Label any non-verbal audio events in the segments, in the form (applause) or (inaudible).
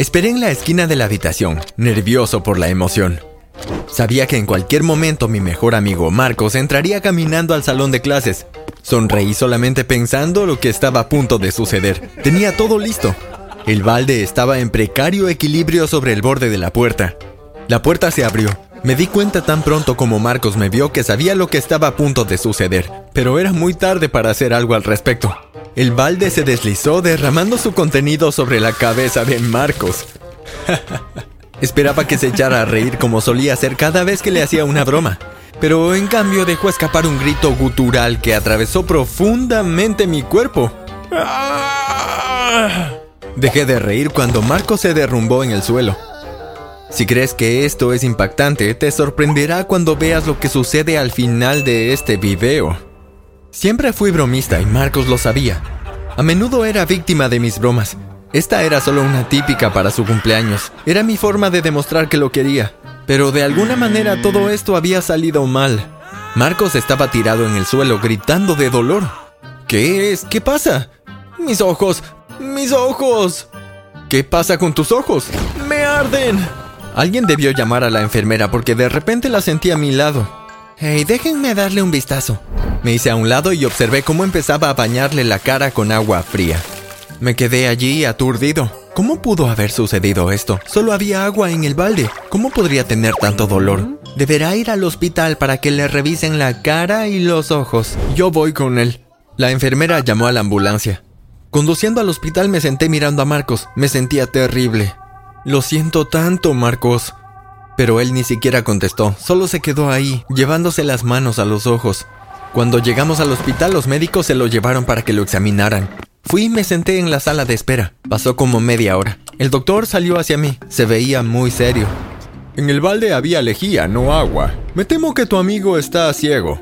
Esperé en la esquina de la habitación, nervioso por la emoción. Sabía que en cualquier momento mi mejor amigo Marcos entraría caminando al salón de clases. Sonreí solamente pensando lo que estaba a punto de suceder. Tenía todo listo. El balde estaba en precario equilibrio sobre el borde de la puerta. La puerta se abrió. Me di cuenta tan pronto como Marcos me vio que sabía lo que estaba a punto de suceder, pero era muy tarde para hacer algo al respecto. El balde se deslizó derramando su contenido sobre la cabeza de Marcos. (laughs) Esperaba que se echara a reír como solía hacer cada vez que le hacía una broma, pero en cambio dejó escapar un grito gutural que atravesó profundamente mi cuerpo. (laughs) Dejé de reír cuando Marcos se derrumbó en el suelo. Si crees que esto es impactante, te sorprenderá cuando veas lo que sucede al final de este video. Siempre fui bromista y Marcos lo sabía. A menudo era víctima de mis bromas. Esta era solo una típica para su cumpleaños. Era mi forma de demostrar que lo quería. Pero de alguna manera todo esto había salido mal. Marcos estaba tirado en el suelo gritando de dolor. ¿Qué es? ¿Qué pasa? Mis ojos. Mis ojos. ¿Qué pasa con tus ojos? Me arden. Alguien debió llamar a la enfermera porque de repente la sentí a mi lado. Hey, déjenme darle un vistazo. Me hice a un lado y observé cómo empezaba a bañarle la cara con agua fría. Me quedé allí aturdido. ¿Cómo pudo haber sucedido esto? Solo había agua en el balde. ¿Cómo podría tener tanto dolor? Deberá ir al hospital para que le revisen la cara y los ojos. Yo voy con él. La enfermera llamó a la ambulancia. Conduciendo al hospital me senté mirando a Marcos. Me sentía terrible. Lo siento tanto, Marcos. Pero él ni siquiera contestó, solo se quedó ahí, llevándose las manos a los ojos. Cuando llegamos al hospital, los médicos se lo llevaron para que lo examinaran. Fui y me senté en la sala de espera. Pasó como media hora. El doctor salió hacia mí. Se veía muy serio. En el balde había lejía, no agua. Me temo que tu amigo está ciego.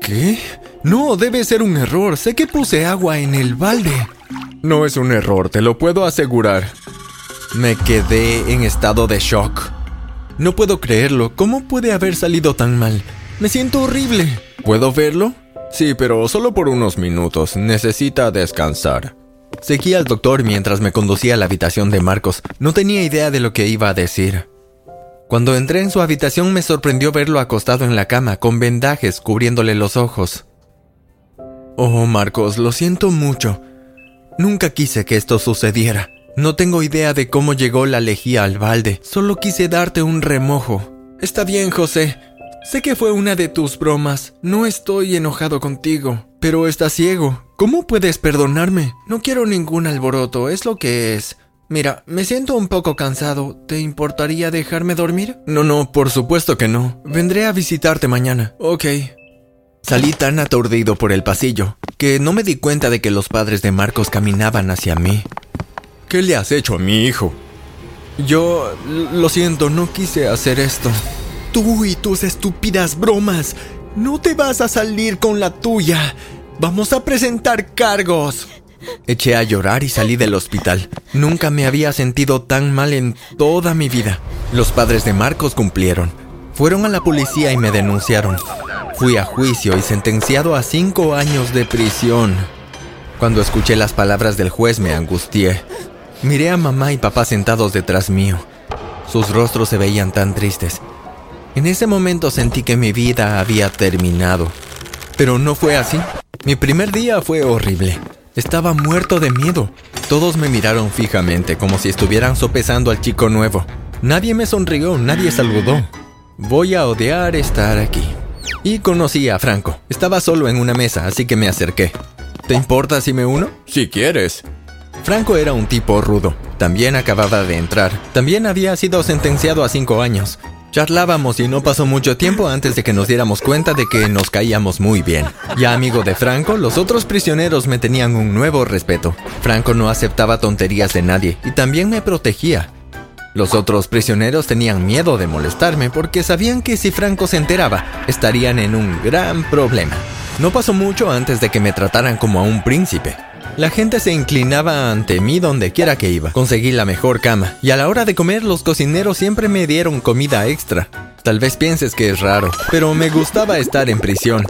¿Qué? No, debe ser un error. Sé que puse agua en el balde. No es un error, te lo puedo asegurar. Me quedé en estado de shock. No puedo creerlo. ¿Cómo puede haber salido tan mal? Me siento horrible. ¿Puedo verlo? Sí, pero solo por unos minutos. Necesita descansar. Seguí al doctor mientras me conducía a la habitación de Marcos. No tenía idea de lo que iba a decir. Cuando entré en su habitación me sorprendió verlo acostado en la cama, con vendajes cubriéndole los ojos. Oh, Marcos, lo siento mucho. Nunca quise que esto sucediera. No tengo idea de cómo llegó la lejía al balde, solo quise darte un remojo. Está bien, José. Sé que fue una de tus bromas. No estoy enojado contigo, pero estás ciego. ¿Cómo puedes perdonarme? No quiero ningún alboroto, es lo que es. Mira, me siento un poco cansado. ¿Te importaría dejarme dormir? No, no, por supuesto que no. Vendré a visitarte mañana. Ok. Salí tan aturdido por el pasillo que no me di cuenta de que los padres de Marcos caminaban hacia mí. ¿Qué le has hecho a mi hijo? Yo... lo siento, no quise hacer esto. Tú y tus estúpidas bromas. No te vas a salir con la tuya. Vamos a presentar cargos. Eché a llorar y salí del hospital. Nunca me había sentido tan mal en toda mi vida. Los padres de Marcos cumplieron. Fueron a la policía y me denunciaron. Fui a juicio y sentenciado a cinco años de prisión. Cuando escuché las palabras del juez me angustié. Miré a mamá y papá sentados detrás mío. Sus rostros se veían tan tristes. En ese momento sentí que mi vida había terminado. Pero no fue así. Mi primer día fue horrible. Estaba muerto de miedo. Todos me miraron fijamente como si estuvieran sopesando al chico nuevo. Nadie me sonrió, nadie saludó. Voy a odiar estar aquí. Y conocí a Franco. Estaba solo en una mesa, así que me acerqué. ¿Te importa si me uno? Si quieres. Franco era un tipo rudo. También acababa de entrar. También había sido sentenciado a cinco años. Charlábamos y no pasó mucho tiempo antes de que nos diéramos cuenta de que nos caíamos muy bien. Ya amigo de Franco, los otros prisioneros me tenían un nuevo respeto. Franco no aceptaba tonterías de nadie y también me protegía. Los otros prisioneros tenían miedo de molestarme porque sabían que si Franco se enteraba, estarían en un gran problema. No pasó mucho antes de que me trataran como a un príncipe. La gente se inclinaba ante mí donde quiera que iba. Conseguí la mejor cama y a la hora de comer los cocineros siempre me dieron comida extra. Tal vez pienses que es raro, pero me gustaba estar en prisión.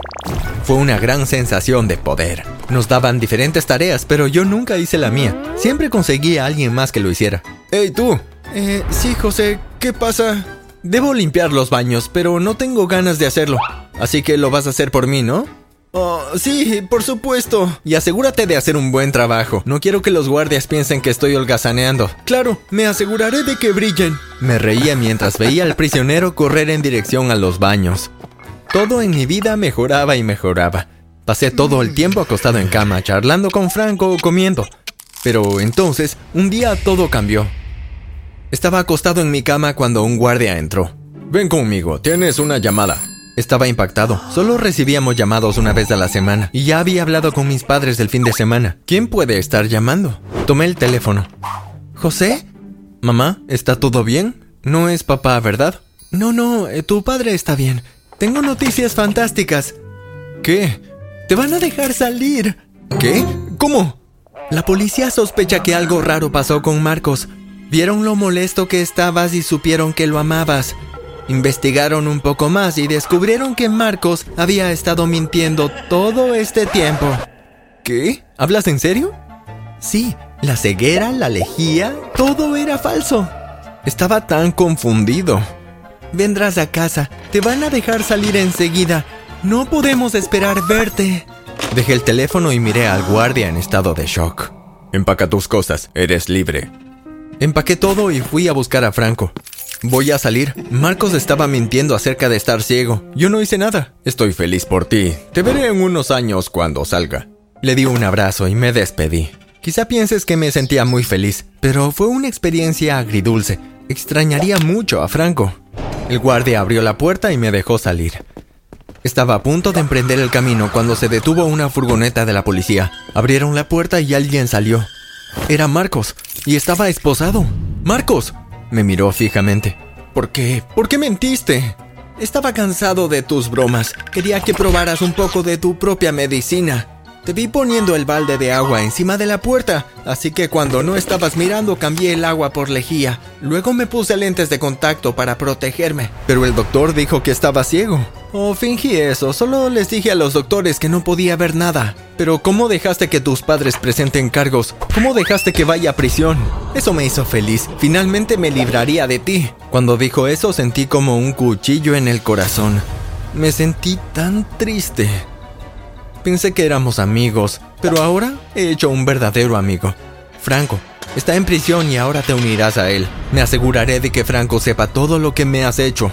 Fue una gran sensación de poder. Nos daban diferentes tareas, pero yo nunca hice la mía. Siempre conseguí a alguien más que lo hiciera. ¡Hey tú! Eh, sí, José, ¿qué pasa? Debo limpiar los baños, pero no tengo ganas de hacerlo. Así que lo vas a hacer por mí, ¿no? Oh, sí, por supuesto. Y asegúrate de hacer un buen trabajo. No quiero que los guardias piensen que estoy holgazaneando. Claro, me aseguraré de que brillen. Me reía mientras veía al prisionero correr en dirección a los baños. Todo en mi vida mejoraba y mejoraba. Pasé todo el tiempo acostado en cama, charlando con Franco o comiendo. Pero entonces, un día todo cambió. Estaba acostado en mi cama cuando un guardia entró. Ven conmigo, tienes una llamada. Estaba impactado. Solo recibíamos llamados una vez a la semana y ya había hablado con mis padres del fin de semana. ¿Quién puede estar llamando? Tomé el teléfono. ¿José? Mamá, ¿está todo bien? No es papá, ¿verdad? No, no, eh, tu padre está bien. Tengo noticias fantásticas. ¿Qué? Te van a dejar salir. ¿Qué? ¿Cómo? La policía sospecha que algo raro pasó con Marcos. Vieron lo molesto que estabas y supieron que lo amabas. Investigaron un poco más y descubrieron que Marcos había estado mintiendo todo este tiempo. ¿Qué? ¿Hablas en serio? Sí, la ceguera, la lejía, todo era falso. Estaba tan confundido. Vendrás a casa, te van a dejar salir enseguida. No podemos esperar verte. Dejé el teléfono y miré al guardia en estado de shock. Empaca tus cosas, eres libre. Empaqué todo y fui a buscar a Franco. Voy a salir. Marcos estaba mintiendo acerca de estar ciego. Yo no hice nada. Estoy feliz por ti. Te veré en unos años cuando salga. Le di un abrazo y me despedí. Quizá pienses que me sentía muy feliz, pero fue una experiencia agridulce. Extrañaría mucho a Franco. El guardia abrió la puerta y me dejó salir. Estaba a punto de emprender el camino cuando se detuvo una furgoneta de la policía. Abrieron la puerta y alguien salió. Era Marcos, y estaba esposado. ¡Marcos! Me miró fijamente. ¿Por qué? ¿Por qué mentiste? Estaba cansado de tus bromas. Quería que probaras un poco de tu propia medicina. Te vi poniendo el balde de agua encima de la puerta, así que cuando no estabas mirando cambié el agua por lejía. Luego me puse lentes de contacto para protegerme. Pero el doctor dijo que estaba ciego. Oh, fingí eso, solo les dije a los doctores que no podía ver nada. Pero ¿cómo dejaste que tus padres presenten cargos? ¿Cómo dejaste que vaya a prisión? Eso me hizo feliz. Finalmente me libraría de ti. Cuando dijo eso sentí como un cuchillo en el corazón. Me sentí tan triste. Pensé que éramos amigos, pero ahora he hecho un verdadero amigo. Franco, está en prisión y ahora te unirás a él. Me aseguraré de que Franco sepa todo lo que me has hecho.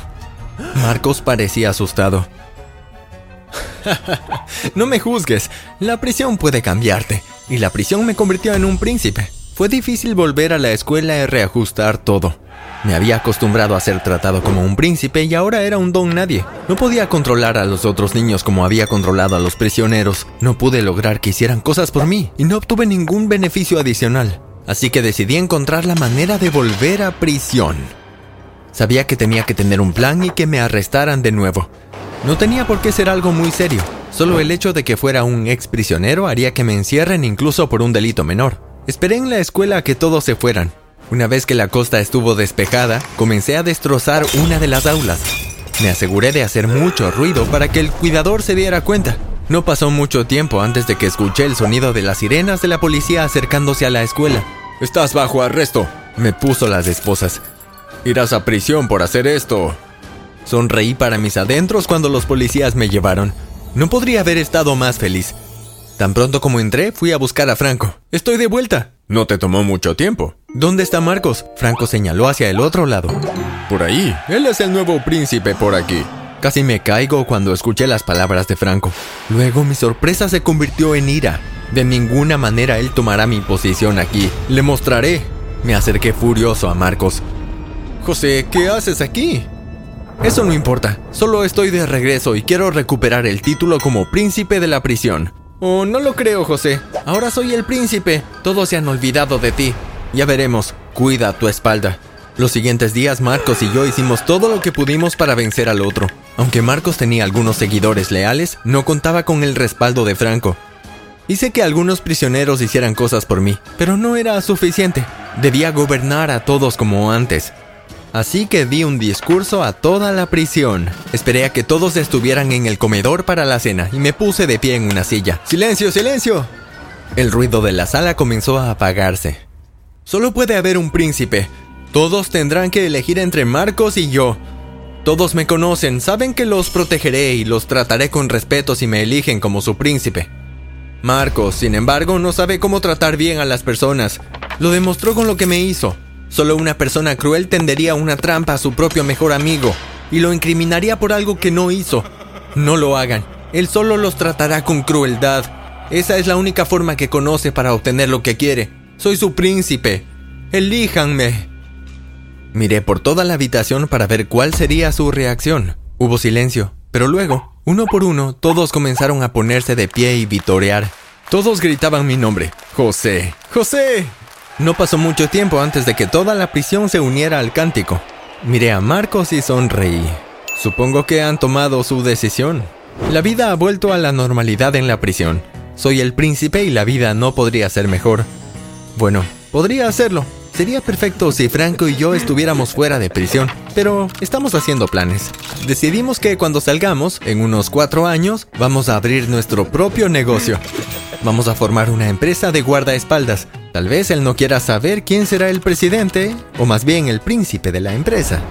Marcos parecía asustado. (laughs) no me juzgues, la prisión puede cambiarte, y la prisión me convirtió en un príncipe. Fue difícil volver a la escuela y reajustar todo. Me había acostumbrado a ser tratado como un príncipe y ahora era un don nadie. No podía controlar a los otros niños como había controlado a los prisioneros. No pude lograr que hicieran cosas por mí y no obtuve ningún beneficio adicional. Así que decidí encontrar la manera de volver a prisión. Sabía que tenía que tener un plan y que me arrestaran de nuevo. No tenía por qué ser algo muy serio. Solo el hecho de que fuera un ex prisionero haría que me encierren incluso por un delito menor. Esperé en la escuela a que todos se fueran, una vez que la costa estuvo despejada, comencé a destrozar una de las aulas. Me aseguré de hacer mucho ruido para que el cuidador se diera cuenta. No pasó mucho tiempo antes de que escuché el sonido de las sirenas de la policía acercándose a la escuela. Estás bajo arresto, me puso las esposas. Irás a prisión por hacer esto. Sonreí para mis adentros cuando los policías me llevaron. No podría haber estado más feliz. Tan pronto como entré, fui a buscar a Franco. Estoy de vuelta. No te tomó mucho tiempo. ¿Dónde está Marcos? Franco señaló hacia el otro lado. Por ahí. Él es el nuevo príncipe por aquí. Casi me caigo cuando escuché las palabras de Franco. Luego mi sorpresa se convirtió en ira. De ninguna manera él tomará mi posición aquí. Le mostraré. Me acerqué furioso a Marcos. José, ¿qué haces aquí? Eso no importa. Solo estoy de regreso y quiero recuperar el título como príncipe de la prisión. Oh, no lo creo, José. Ahora soy el príncipe. Todos se han olvidado de ti. Ya veremos. Cuida tu espalda. Los siguientes días Marcos y yo hicimos todo lo que pudimos para vencer al otro. Aunque Marcos tenía algunos seguidores leales, no contaba con el respaldo de Franco. Hice que algunos prisioneros hicieran cosas por mí, pero no era suficiente. Debía gobernar a todos como antes. Así que di un discurso a toda la prisión. Esperé a que todos estuvieran en el comedor para la cena y me puse de pie en una silla. ¡Silencio, silencio! El ruido de la sala comenzó a apagarse. Solo puede haber un príncipe. Todos tendrán que elegir entre Marcos y yo. Todos me conocen, saben que los protegeré y los trataré con respeto si me eligen como su príncipe. Marcos, sin embargo, no sabe cómo tratar bien a las personas. Lo demostró con lo que me hizo. Solo una persona cruel tendería una trampa a su propio mejor amigo y lo incriminaría por algo que no hizo. No lo hagan. Él solo los tratará con crueldad. Esa es la única forma que conoce para obtener lo que quiere. Soy su príncipe. Elíjanme. Miré por toda la habitación para ver cuál sería su reacción. Hubo silencio, pero luego, uno por uno, todos comenzaron a ponerse de pie y vitorear. Todos gritaban mi nombre. José. José. No pasó mucho tiempo antes de que toda la prisión se uniera al cántico. Miré a Marcos y sonreí. Supongo que han tomado su decisión. La vida ha vuelto a la normalidad en la prisión. Soy el príncipe y la vida no podría ser mejor. Bueno, podría hacerlo. Sería perfecto si Franco y yo estuviéramos fuera de prisión, pero estamos haciendo planes. Decidimos que cuando salgamos, en unos cuatro años, vamos a abrir nuestro propio negocio. Vamos a formar una empresa de guardaespaldas Tal vez él no quiera saber quién será el presidente, o más bien el príncipe de la empresa.